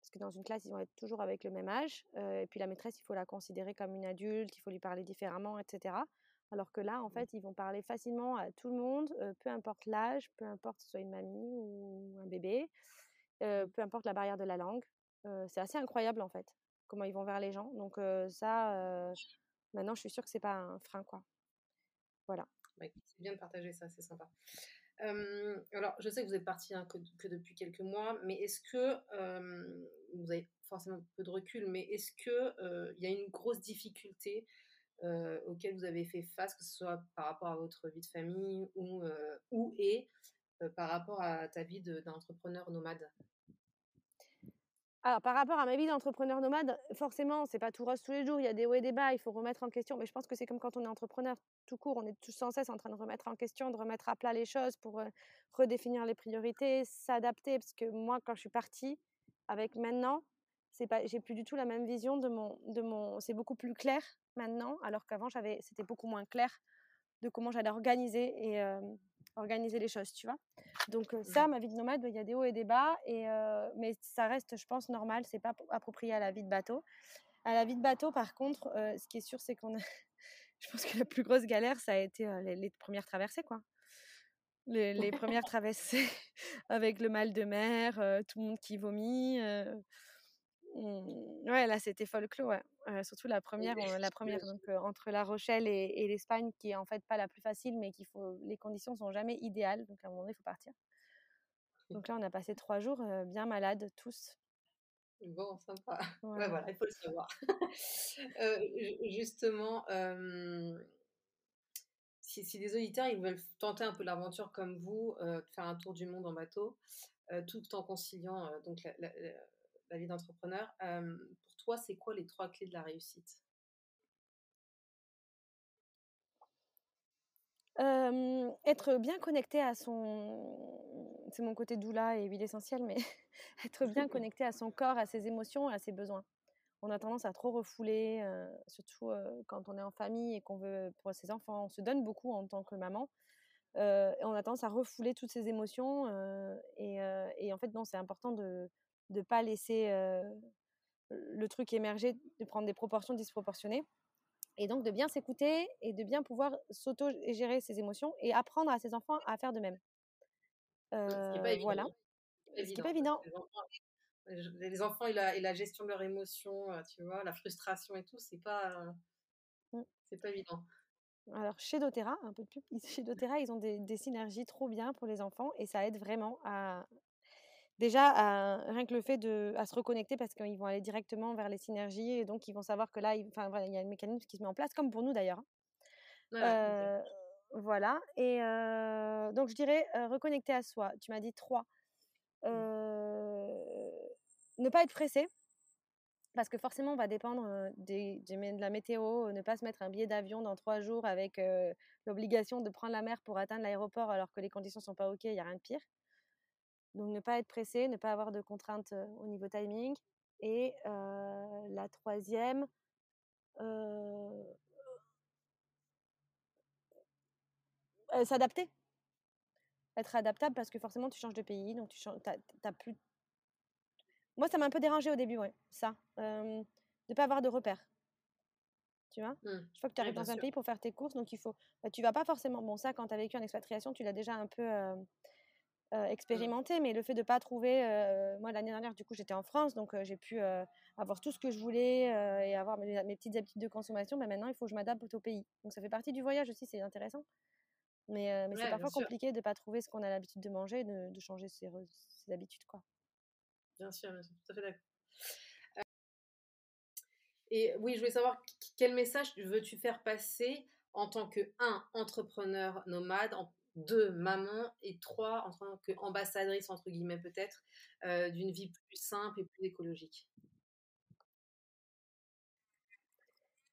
Parce que dans une classe, ils vont être toujours avec le même âge. et puis la maîtresse, il faut la considérer comme une adulte, il faut lui parler différemment, etc. Alors que là, en mmh. fait, ils vont parler facilement à tout le monde, peu importe l'âge, peu importe que ce soit une mamie ou un bébé, mmh. peu importe la barrière de la langue. c'est assez incroyable, en fait, comment ils vont vers les gens. Donc ça, maintenant, je suis sûre que c'est pas un frein, quoi. Voilà. Bah, c'est bien de partager ça, c'est sympa. Alors, je sais que vous êtes parti hein, que, depuis quelques mois, mais est-ce que vous avez forcément peu de recul, mais est-ce que il y a une grosse difficulté auquel vous avez fait face, que ce soit par rapport à votre vie de famille ou, ou et par rapport à ta vie d'entrepreneur nomade? Alors, par rapport à ma vie d'entrepreneur nomade, forcément, c'est pas tout rose tous les jours. Il y a des hauts et des bas. Il faut remettre en question. Mais je pense que c'est comme quand on est entrepreneur tout court. On est tout sans cesse en train de remettre en question, de remettre à plat les choses pour redéfinir les priorités, s'adapter. Parce que moi, quand je suis partie, avec maintenant, c'est pas, j'ai plus du tout la même vision de mon, de mon. C'est beaucoup plus clair maintenant, alors qu'avant, j'avais, c'était beaucoup moins clair de comment j'allais organiser et organiser les choses, tu vois? Donc ça, ma vie de nomade, il y a des hauts et des bas, et, mais ça reste, je pense, normal, c'est pas approprié à la vie de bateau. À la vie de bateau, par contre, ce qui est sûr, c'est qu'on a... [LAUGHS] je pense que la plus grosse galère, ça a été les, premières traversées, quoi. Les, les premières traversées [LAUGHS] avec le mal de mer, tout le monde qui vomit. Mmh, ouais, là, c'était folklore, ouais. surtout la première, la première donc, entre La Rochelle et, l'Espagne, qui est en fait pas la plus facile, mais qu'il faut, les conditions sont jamais idéales, donc à un moment donné, il faut partir. Donc là, on a passé trois jours bien malades, tous. Bon, sympa. Ouais. voilà, il faut le savoir. [LAUGHS] justement, si, si, des auditeurs ils veulent tenter un peu l'aventure comme vous, faire un tour du monde en bateau, tout en conciliant donc la la vie d'entrepreneur. pour toi, c'est quoi les trois clés de la réussite? Être bien connecté à son. C'est mon côté doula et huile essentielle, mais [LAUGHS] être bien [LAUGHS] connecté à son corps, à ses émotions et à ses besoins. On a tendance à trop refouler, surtout quand on est en famille et qu'on veut pour ses enfants. On se donne beaucoup en tant que maman. et on a tendance à refouler toutes ces émotions. et, et, en fait, non, c'est important de, de pas laisser le truc émerger, de prendre des proportions disproportionnées. Et donc de bien s'écouter et de bien pouvoir s'auto-gérer ses émotions et apprendre à ses enfants à faire de même. ce qui n'est pas évident. Voilà. Ce qui n'est pas évident. Les enfants, et la, et la, gestion de leurs émotions, tu vois, la frustration et tout, c'est pas, mmh. c'est pas évident. Alors chez doTERRA, un peu plus, [LAUGHS] chez doTERRA, ils ont des, des, synergies trop bien pour les enfants et ça aide vraiment à, déjà, rien que le fait de à se reconnecter parce qu'ils vont aller directement vers les synergies et donc ils vont savoir que là, il, y a un mécanisme qui se met en place, comme pour nous d'ailleurs. Hein. voilà. Et donc, je dirais reconnecter à soi. Tu m'as dit trois. Mmh. ne pas être pressé. Parce que forcément, on va dépendre des, de la météo, ne pas se mettre un billet d'avion dans trois jours avec l'obligation de prendre la mer pour atteindre l'aéroport alors que les conditions sont pas OK, il n'y a rien de pire. Donc ne pas être pressé, ne pas avoir de contraintes au niveau timing. Et la troisième, s'adapter. Être adaptable parce que forcément tu changes de pays, donc tu changes, plus. Moi, ça m'a un peu dérangé au début, ouais, ça. de ne pas avoir de repères. Tu vois? Je mmh. crois que tu arrives dans un pays pour faire tes courses, donc il faut. Bah, tu vas pas forcément. Bon, ça, quand tu as vécu en expatriation, tu l'as déjà un peu euh, mmh. expérimenter, mais le fait de pas trouver, euh, moi l'année dernière du coup j'étais en France, donc j'ai pu avoir tout ce que je voulais et avoir mes, petites habitudes de consommation. Mais maintenant il faut que je m'adapte au pays. Donc ça fait partie du voyage aussi, c'est intéressant. Mais, mais c'est parfois compliqué de pas trouver ce qu'on a l'habitude de manger, de, de changer ses, ses, habitudes quoi. Bien sûr, bien sûr, tout à fait d'accord. Et oui, je voulais savoir quel message veux-tu faire passer en tant que un entrepreneur nomade, en deux, maman, et trois, en tant qu'ambassadrice, entre guillemets peut-être, euh, d'une vie plus simple et plus écologique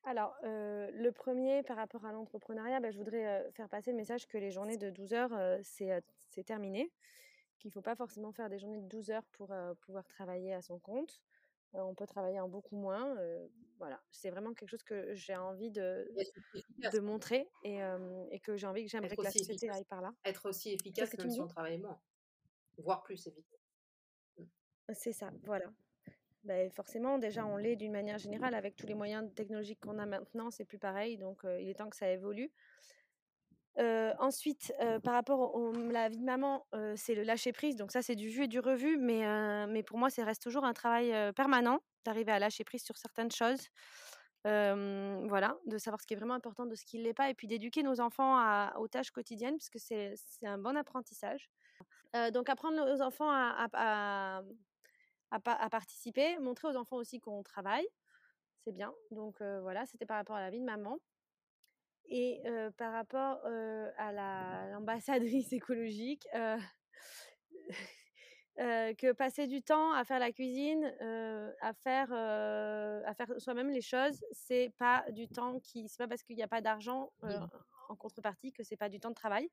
Alors, euh, le premier, par rapport à l'entrepreneuriat, bah, je voudrais euh, faire passer le message que les journées de 12 heures, c'est terminé, qu'il ne faut pas forcément faire des journées de 12 heures pour pouvoir travailler à son compte. On peut travailler en beaucoup moins. voilà, c'est vraiment quelque chose que j'ai envie de, de montrer et, et que j'ai envie que j'aimerais que la société aille par là. Être aussi efficace même si on travaille moins, voire plus évidemment. Mmh. C'est ça, voilà. Ben, forcément, déjà, on l'est d'une manière générale avec tous les moyens technologiques qu'on a maintenant, c'est plus pareil, donc il est temps que ça évolue ensuite, par rapport à la vie de maman, c'est le lâcher prise. Donc ça, c'est du vu et du revu, mais, mais pour moi, ça reste toujours un travail permanent d'arriver à lâcher prise sur certaines choses. voilà, de savoir ce qui est vraiment important de ce qui ne l'est pas, et puis d'éduquer nos enfants aux tâches quotidiennes, parce que c'est un bon apprentissage. donc apprendre aux enfants à, à, participer, montrer aux enfants aussi qu'on travaille, c'est bien. Donc voilà, c'était par rapport à la vie de maman. Et par rapport à l'ambassadrice [LAUGHS] écologique, que passer du temps à faire la cuisine, à faire, à faire soi-même les choses, c'est pas du temps qui, c'est pas parce qu'il n'y a pas d'argent en contrepartie que c'est pas du temps de travail.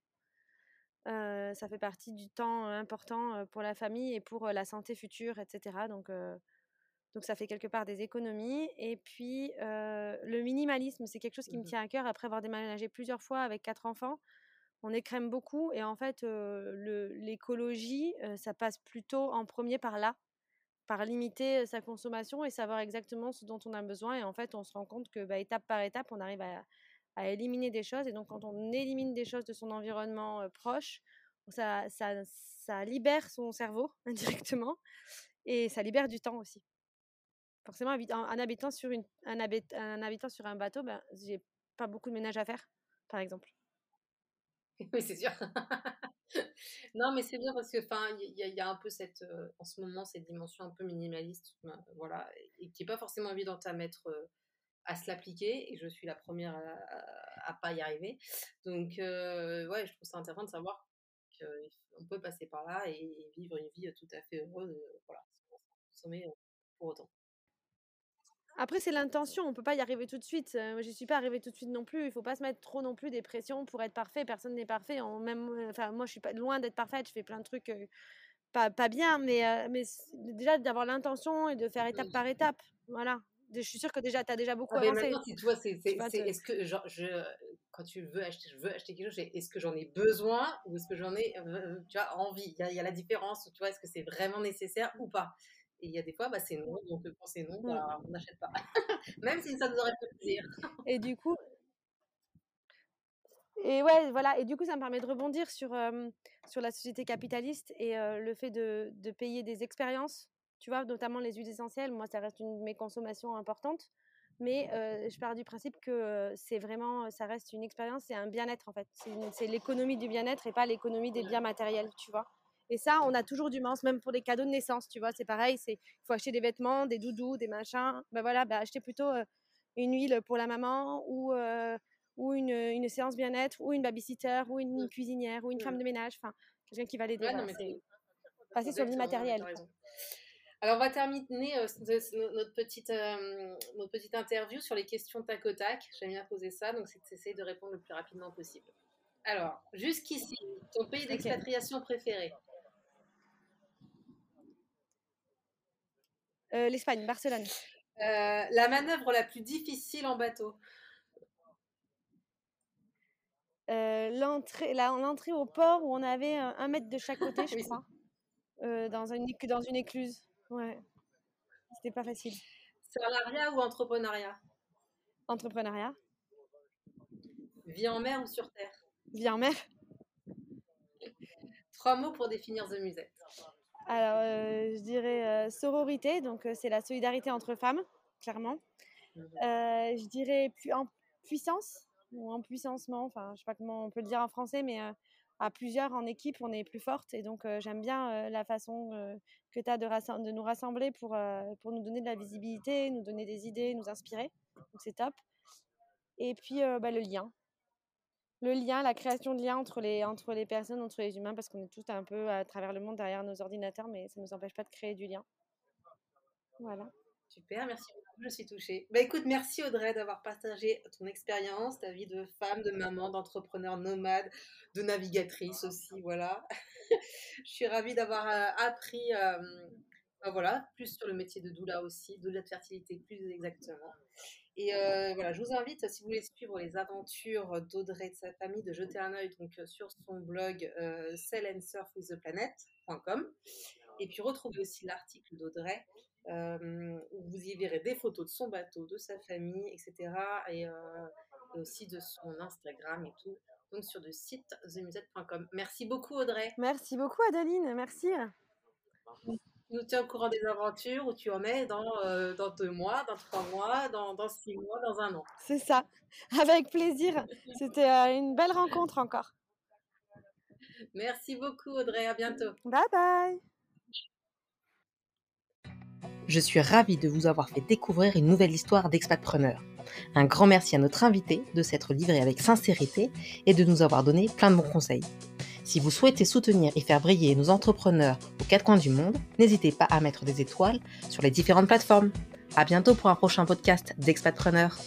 ça fait partie du temps important pour la famille et pour la santé future, etc. Donc donc ça fait quelque part des économies. Et puis le minimalisme, c'est quelque chose qui me mmh tient à cœur après avoir déménagé plusieurs fois avec quatre enfants. On écrème beaucoup et en fait l'écologie, ça passe plutôt en premier par là, par limiter sa consommation et savoir exactement ce dont on a besoin. Et en fait, on se rend compte que bah, étape par étape, on arrive à, à, éliminer des choses. Et donc quand on élimine des choses de son environnement proche, ça, ça, ça libère son cerveau [LAUGHS] indirectement et ça libère du temps aussi forcément, un, habitant sur une, un, un habitant sur un bateau, ben, j'ai pas beaucoup de ménage à faire, par exemple. [LAUGHS] Oui, c'est sûr. [LAUGHS] non, mais c'est bien parce que, enfin, il y, a un peu cette, euh, en ce moment, cette dimension un peu minimaliste, ben, voilà, et qui est pas forcément évidente à mettre, euh, à se l'appliquer. Et je suis la première à, à, pas y arriver. Donc, euh, ouais, je trouve ça intéressant de savoir qu'on peut passer par là et, vivre une vie tout à fait heureuse, voilà, sans consommer pour autant. Après, c'est l'intention, on peut pas y arriver tout de suite. Je moi, j'y suis pas arrivée tout de suite non plus. Il faut pas se mettre trop non plus des pressions pour être parfait. Personne n'est parfait. même, enfin, moi, je suis pas loin d'être parfaite. Je fais plein de trucs pas, pas bien, mais, mais déjà d'avoir l'intention et de faire étape par étape. Voilà. Je suis sûre que déjà, tu as déjà beaucoup ah, avancé. si tu vois, c'est, est-ce que genre, je, quand tu veux acheter, je veux acheter quelque chose, est-ce que j'en ai besoin ou est-ce que j'en ai, tu vois, envie? Il y, y, a la différence. Tu vois, est-ce que c'est vraiment nécessaire ou pas? Et il y a des fois, bah, c'est non. Donc, quand c'est non, mmh. bah, on n'achète pas. [LAUGHS] Même si ça nous aurait fait plaisir. Et du coup. Et ouais, voilà. Et du coup, ça me permet de rebondir sur, sur la société capitaliste et le fait de, de, payer des expériences. Tu vois, notamment les huiles essentielles. Moi, ça reste une de mes consommations importantes. Mais je pars du principe que c'est vraiment, ça reste une expérience, c'est un bien-être en fait. C'est l'économie du bien-être et pas l'économie des biens matériels, tu vois. Et ça, on a toujours du mince, même pour les cadeaux de naissance, tu vois, c'est pareil, il faut acheter des vêtements, des doudous, des machins. Ben voilà, ben acheter plutôt une huile pour la maman ou, ou une, une, séance bien-être ou une babysitter ou une mmh. cuisinière ou une femme mmh. de ménage, enfin, quelqu'un qui va l'aider. Ouais, passer sur l'immatériel. Alors, on va terminer notre, petite, notre petite interview sur les questions tac au tac. J'aime bien poser ça, donc c'est d'essayer de répondre le plus rapidement possible. Alors, jusqu'ici, ton pays d'expatriation préféré? Euh, L'Espagne, Barcelone. Euh, la manœuvre la plus difficile en bateau euh, L'entrée l'entrée au port où on avait un, mètre de chaque côté, [LAUGHS] je crois, dans, une, dans une écluse. Ouais. C'était pas facile. Salariat ou entrepreneuriat? Entrepreneuriat. Vie en mer ou sur terre? Vie en mer. Trois mots pour définir The Musette. Alors, euh, je dirais euh, sororité, donc euh, c'est la solidarité entre femmes, clairement. Mmh je dirais en puissance ou en puissancement, enfin, je sais pas comment on peut le dire en français, mais à plusieurs en équipe, on est plus forte. Et donc, j'aime bien la façon que tu as de, de, nous rassembler pour, pour nous donner de la visibilité, nous donner des idées, nous inspirer. Donc, c'est top. Et puis, bah, le lien le lien, la création de liens entre les, entre les personnes, entre les humains, parce qu'on est tous un peu à travers le monde derrière nos ordinateurs, mais ça ne nous empêche pas de créer du lien. Voilà. Super, merci beaucoup, je suis touchée. Bah écoute, merci Audrey d'avoir partagé ton expérience, ta vie de femme, de maman, d'entrepreneur nomade, de navigatrice aussi, voilà. [LAUGHS] je suis ravie d'avoir euh, appris euh, bah, voilà, plus sur le métier de doula aussi, doula de fertilité plus exactement. Et euh, voilà, je vous invite, si vous voulez suivre les aventures d'Audrey et de sa famille, de jeter un œil donc, sur son blog euh, sellandsurfwiththeplanet.com. Et puis retrouvez aussi l'article d'Audrey, euh, où vous y verrez des photos de son bateau, de sa famille, etc. Et, et aussi de son Instagram et tout. Donc sur le site themusette.com. Merci beaucoup Audrey. Merci beaucoup Adeline, merci nous tiens au courant des aventures, où tu en es dans, euh, dans deux mois, dans trois mois, dans, dans, six mois, dans un an. C'est ça, avec plaisir. C'était euh, une belle rencontre encore. Merci beaucoup Audrey, à bientôt. Bye bye. Je suis ravie de vous avoir fait découvrir une nouvelle histoire d'expatpreneur. Un grand merci à notre invité de s'être livré avec sincérité et de nous avoir donné plein de bons conseils. Si vous souhaitez soutenir et faire briller nos entrepreneurs aux quatre coins du monde, n'hésitez pas à mettre des étoiles sur les différentes plateformes. À bientôt pour un prochain podcast d'Expatpreneurs.